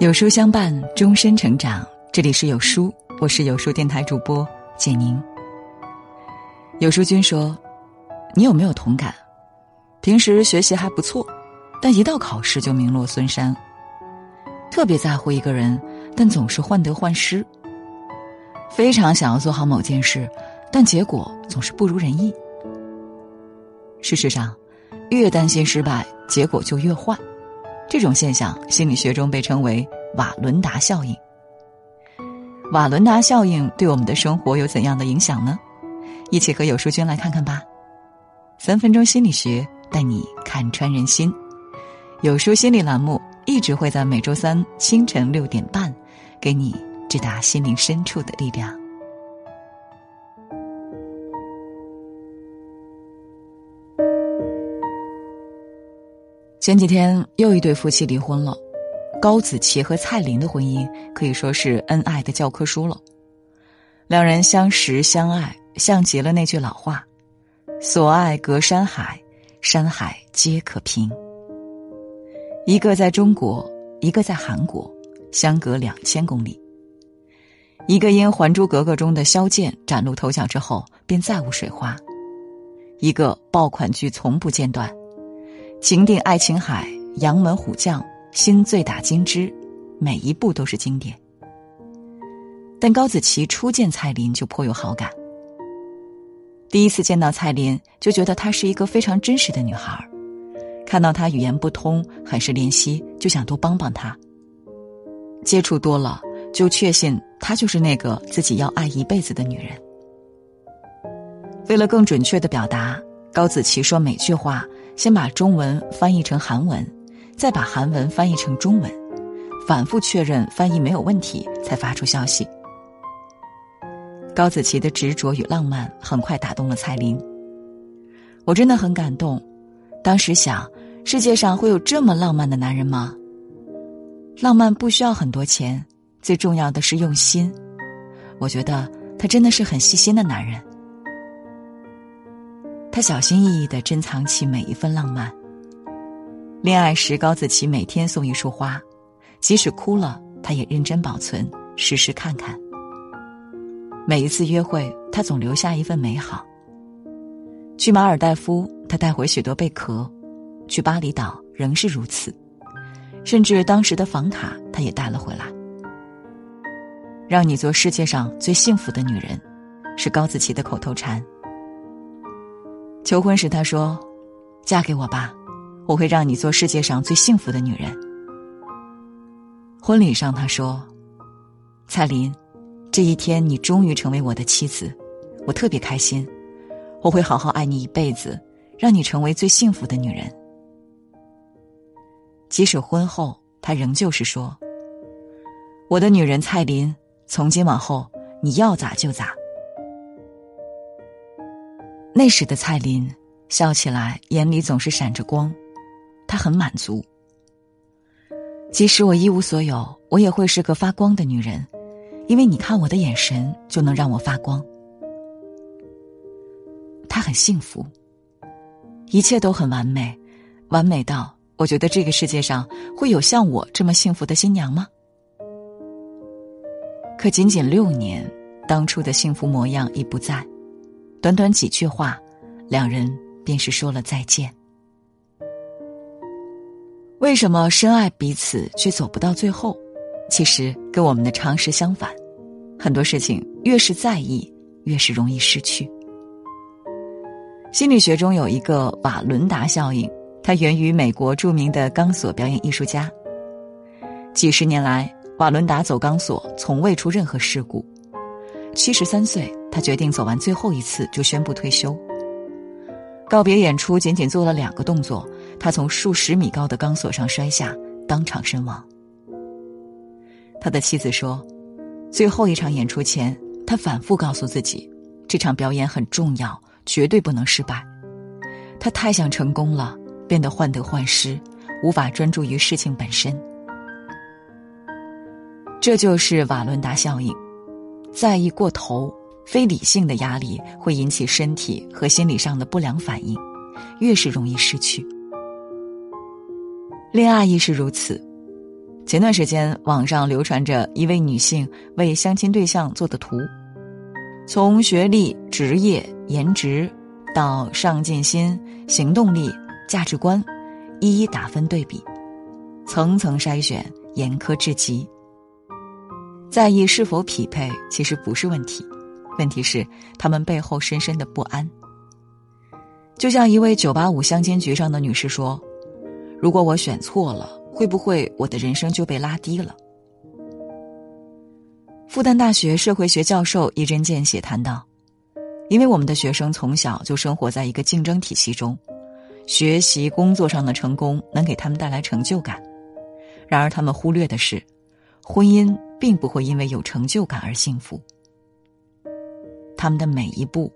有书相伴，终身成长。这里是有书，我是有书电台主播简宁。有书君说：“你有没有同感？平时学习还不错，但一到考试就名落孙山。特别在乎一个人，但总是患得患失。非常想要做好某件事，但结果总是不如人意。事实上，越担心失败，结果就越坏。”这种现象，心理学中被称为瓦伦达效应。瓦伦达效应对我们的生活有怎样的影响呢？一起和有书君来看看吧。三分钟心理学带你看穿人心，有书心理栏目一直会在每周三清晨六点半，给你直达心灵深处的力量。前几天又一对夫妻离婚了，高子琪和蔡琳的婚姻可以说是恩爱的教科书了。两人相识相爱，像极了那句老话：“所爱隔山海，山海皆可平。”一个在中国，一个在韩国，相隔两千公里。一个因《还珠格格》中的萧剑崭露头角之后，便再无水花；一个爆款剧从不间断。情定爱琴海，杨门虎将，心醉打金枝，每一部都是经典。但高子淇初见蔡琳就颇有好感。第一次见到蔡琳，就觉得她是一个非常真实的女孩看到她语言不通，很是怜惜，就想多帮帮她。接触多了，就确信她就是那个自己要爱一辈子的女人。为了更准确的表达，高子琪说每句话。先把中文翻译成韩文，再把韩文翻译成中文，反复确认翻译没有问题，才发出消息。高子琪的执着与浪漫很快打动了蔡琳。我真的很感动，当时想，世界上会有这么浪漫的男人吗？浪漫不需要很多钱，最重要的是用心。我觉得他真的是很细心的男人。小心翼翼的珍藏起每一份浪漫。恋爱时，高子琪每天送一束花，即使哭了，他也认真保存，时时看看。每一次约会，他总留下一份美好。去马尔代夫，他带回许多贝壳；去巴厘岛，仍是如此。甚至当时的房卡，他也带了回来。让你做世界上最幸福的女人，是高子琪的口头禅。求婚时，他说：“嫁给我吧，我会让你做世界上最幸福的女人。”婚礼上，他说：“蔡琳，这一天你终于成为我的妻子，我特别开心，我会好好爱你一辈子，让你成为最幸福的女人。”即使婚后，他仍旧是说：“我的女人蔡琳，从今往后你要咋就咋。”那时的蔡琳笑起来，眼里总是闪着光，她很满足。即使我一无所有，我也会是个发光的女人，因为你看我的眼神就能让我发光。她很幸福，一切都很完美，完美到我觉得这个世界上会有像我这么幸福的新娘吗？可仅仅六年，当初的幸福模样已不在。短短几句话，两人便是说了再见。为什么深爱彼此却走不到最后？其实跟我们的常识相反，很多事情越是在意，越是容易失去。心理学中有一个瓦伦达效应，它源于美国著名的钢索表演艺术家。几十年来，瓦伦达走钢索从未出任何事故。七十三岁。他决定走完最后一次就宣布退休。告别演出仅仅做了两个动作，他从数十米高的钢索上摔下，当场身亡。他的妻子说：“最后一场演出前，他反复告诉自己，这场表演很重要，绝对不能失败。他太想成功了，变得患得患失，无法专注于事情本身。这就是瓦伦达效应，在意过头。”非理性的压力会引起身体和心理上的不良反应，越是容易失去。恋爱亦是如此，前段时间网上流传着一位女性为相亲对象做的图，从学历、职业、颜值到上进心、行动力、价值观，一一打分对比，层层筛选，严苛至极。在意是否匹配其实不是问题，问题是他们背后深深的不安。就像一位九八五相亲局上的女士说：“如果我选错了，会不会我的人生就被拉低了？”复旦大学社会学教授一针见血谈到：“因为我们的学生从小就生活在一个竞争体系中，学习、工作上的成功能给他们带来成就感，然而他们忽略的是，婚姻。”并不会因为有成就感而幸福。他们的每一步，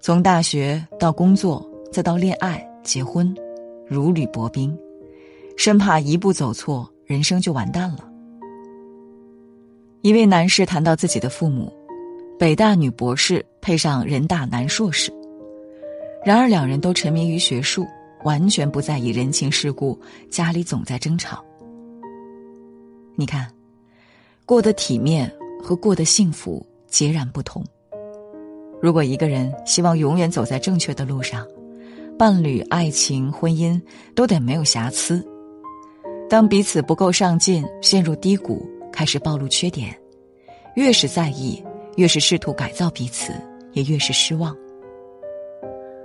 从大学到工作，再到恋爱、结婚，如履薄冰，生怕一步走错，人生就完蛋了。一位男士谈到自己的父母，北大女博士配上人大男硕士，然而两人都沉迷于学术，完全不在意人情世故，家里总在争吵。你看。过得体面和过得幸福截然不同。如果一个人希望永远走在正确的路上，伴侣、爱情、婚姻都得没有瑕疵。当彼此不够上进，陷入低谷，开始暴露缺点，越是在意，越是试图改造彼此，也越是失望。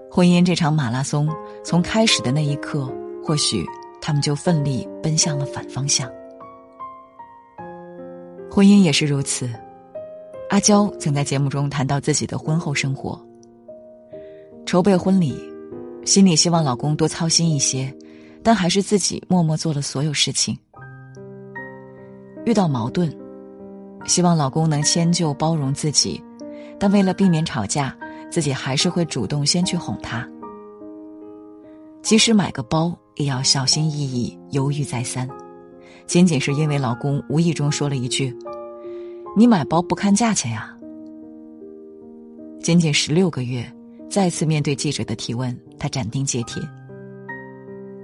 婚姻这场马拉松，从开始的那一刻，或许他们就奋力奔向了反方向。婚姻也是如此。阿娇曾在节目中谈到自己的婚后生活：筹备婚礼，心里希望老公多操心一些，但还是自己默默做了所有事情。遇到矛盾，希望老公能迁就包容自己，但为了避免吵架，自己还是会主动先去哄他。即使买个包，也要小心翼翼，犹豫再三。仅仅是因为老公无意中说了一句：“你买包不看价钱呀。”仅仅十六个月，再次面对记者的提问，他斩钉截铁。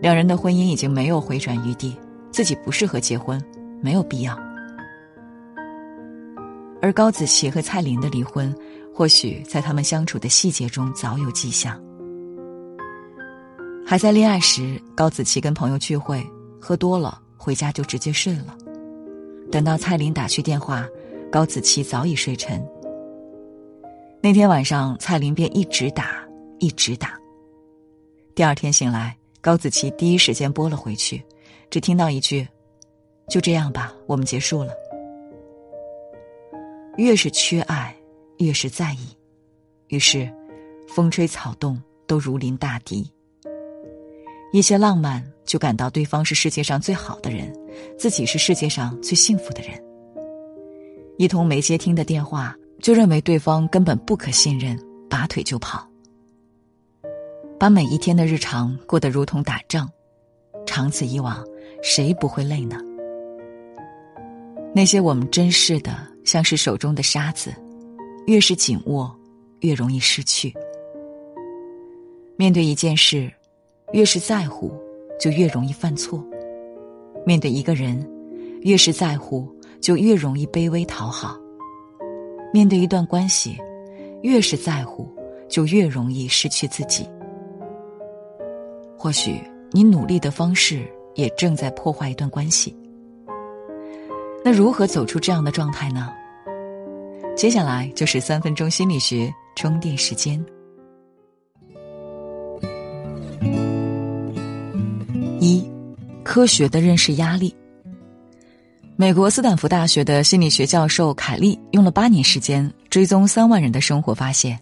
两人的婚姻已经没有回转余地，自己不适合结婚，没有必要。而高子琪和蔡琳的离婚，或许在他们相处的细节中早有迹象。还在恋爱时，高子琪跟朋友聚会，喝多了。回家就直接睡了，等到蔡琳打去电话，高子琪早已睡沉。那天晚上，蔡琳便一直打，一直打。第二天醒来，高子琪第一时间拨了回去，只听到一句：“就这样吧，我们结束了。”越是缺爱，越是在意，于是，风吹草动都如临大敌。一些浪漫，就感到对方是世界上最好的人，自己是世界上最幸福的人。一通没接听的电话，就认为对方根本不可信任，拔腿就跑。把每一天的日常过得如同打仗，长此以往，谁不会累呢？那些我们珍视的，像是手中的沙子，越是紧握，越容易失去。面对一件事。越是在乎，就越容易犯错；面对一个人，越是在乎，就越容易卑微讨好；面对一段关系，越是在乎，就越容易失去自己。或许你努力的方式也正在破坏一段关系。那如何走出这样的状态呢？接下来就是三分钟心理学充电时间。一，科学的认识压力。美国斯坦福大学的心理学教授凯利用了八年时间追踪三万人的生活，发现，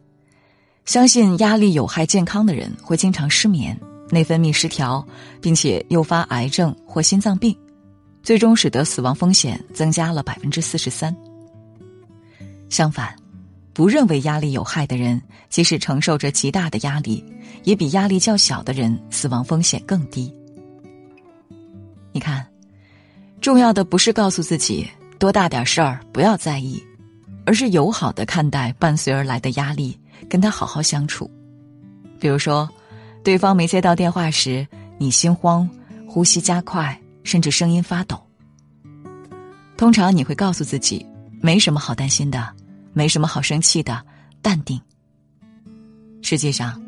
相信压力有害健康的人会经常失眠、内分泌失调，并且诱发癌症或心脏病，最终使得死亡风险增加了百分之四十三。相反，不认为压力有害的人，即使承受着极大的压力，也比压力较小的人死亡风险更低。你看，重要的不是告诉自己多大点事儿不要在意，而是友好的看待伴随而来的压力，跟他好好相处。比如说，对方没接到电话时，你心慌、呼吸加快，甚至声音发抖，通常你会告诉自己，没什么好担心的，没什么好生气的，淡定。实际上，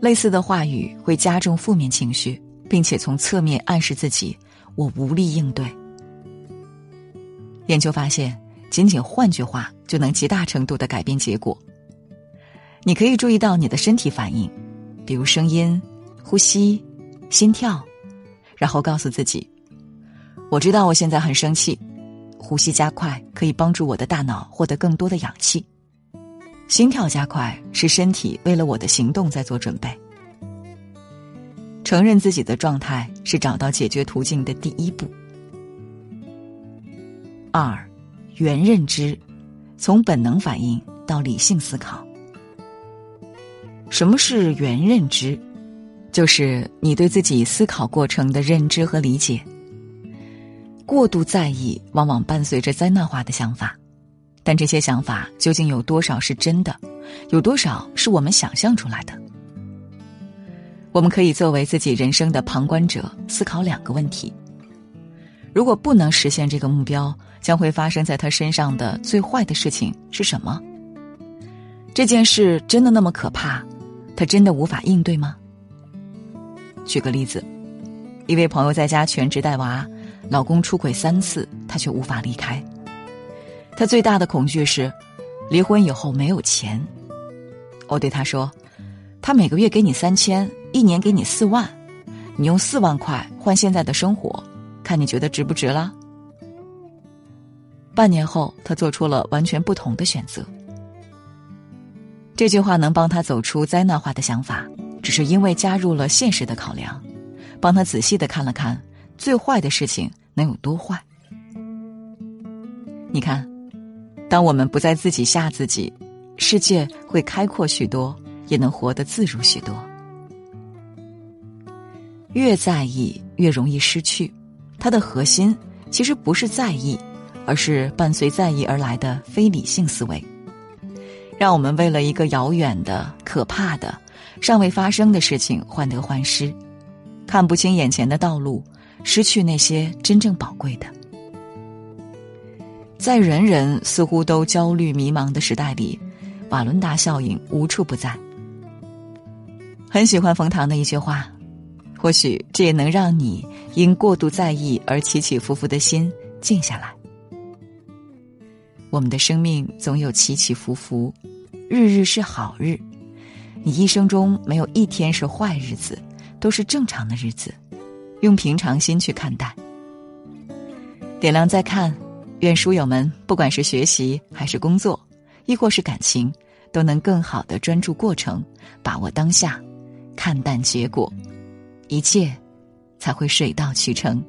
类似的话语会加重负面情绪，并且从侧面暗示自己我无力应对。研究发现，仅仅换句话就能极大程度的改变结果。你可以注意到你的身体反应，比如声音、呼吸、心跳，然后告诉自己：“我知道我现在很生气。”呼吸加快可以帮助我的大脑获得更多的氧气，心跳加快是身体为了我的行动在做准备。承认自己的状态是找到解决途径的第一步。二，原认知，从本能反应到理性思考。什么是原认知？就是你对自己思考过程的认知和理解。过度在意往往伴随着灾难化的想法，但这些想法究竟有多少是真的，有多少是我们想象出来的？我们可以作为自己人生的旁观者思考两个问题：如果不能实现这个目标，将会发生在他身上的最坏的事情是什么？这件事真的那么可怕？他真的无法应对吗？举个例子，一位朋友在家全职带娃。老公出轨三次，她却无法离开。她最大的恐惧是，离婚以后没有钱。我对她说：“他每个月给你三千，一年给你四万，你用四万块换现在的生活，看你觉得值不值啦？”半年后，他做出了完全不同的选择。这句话能帮他走出灾难化的想法，只是因为加入了现实的考量，帮他仔细的看了看最坏的事情。能有多坏？你看，当我们不再自己吓自己，世界会开阔许多，也能活得自如许多。越在意，越容易失去。它的核心其实不是在意，而是伴随在意而来的非理性思维，让我们为了一个遥远的、可怕的、尚未发生的事情患得患失，看不清眼前的道路。失去那些真正宝贵的，在人人似乎都焦虑迷茫的时代里，瓦伦达效应无处不在。很喜欢冯唐的一句话，或许这也能让你因过度在意而起起伏伏的心静下来。我们的生命总有起起伏伏，日日是好日，你一生中没有一天是坏日子，都是正常的日子。用平常心去看待，点亮再看，愿书友们不管是学习还是工作，亦或是感情，都能更好的专注过程，把握当下，看淡结果，一切才会水到渠成。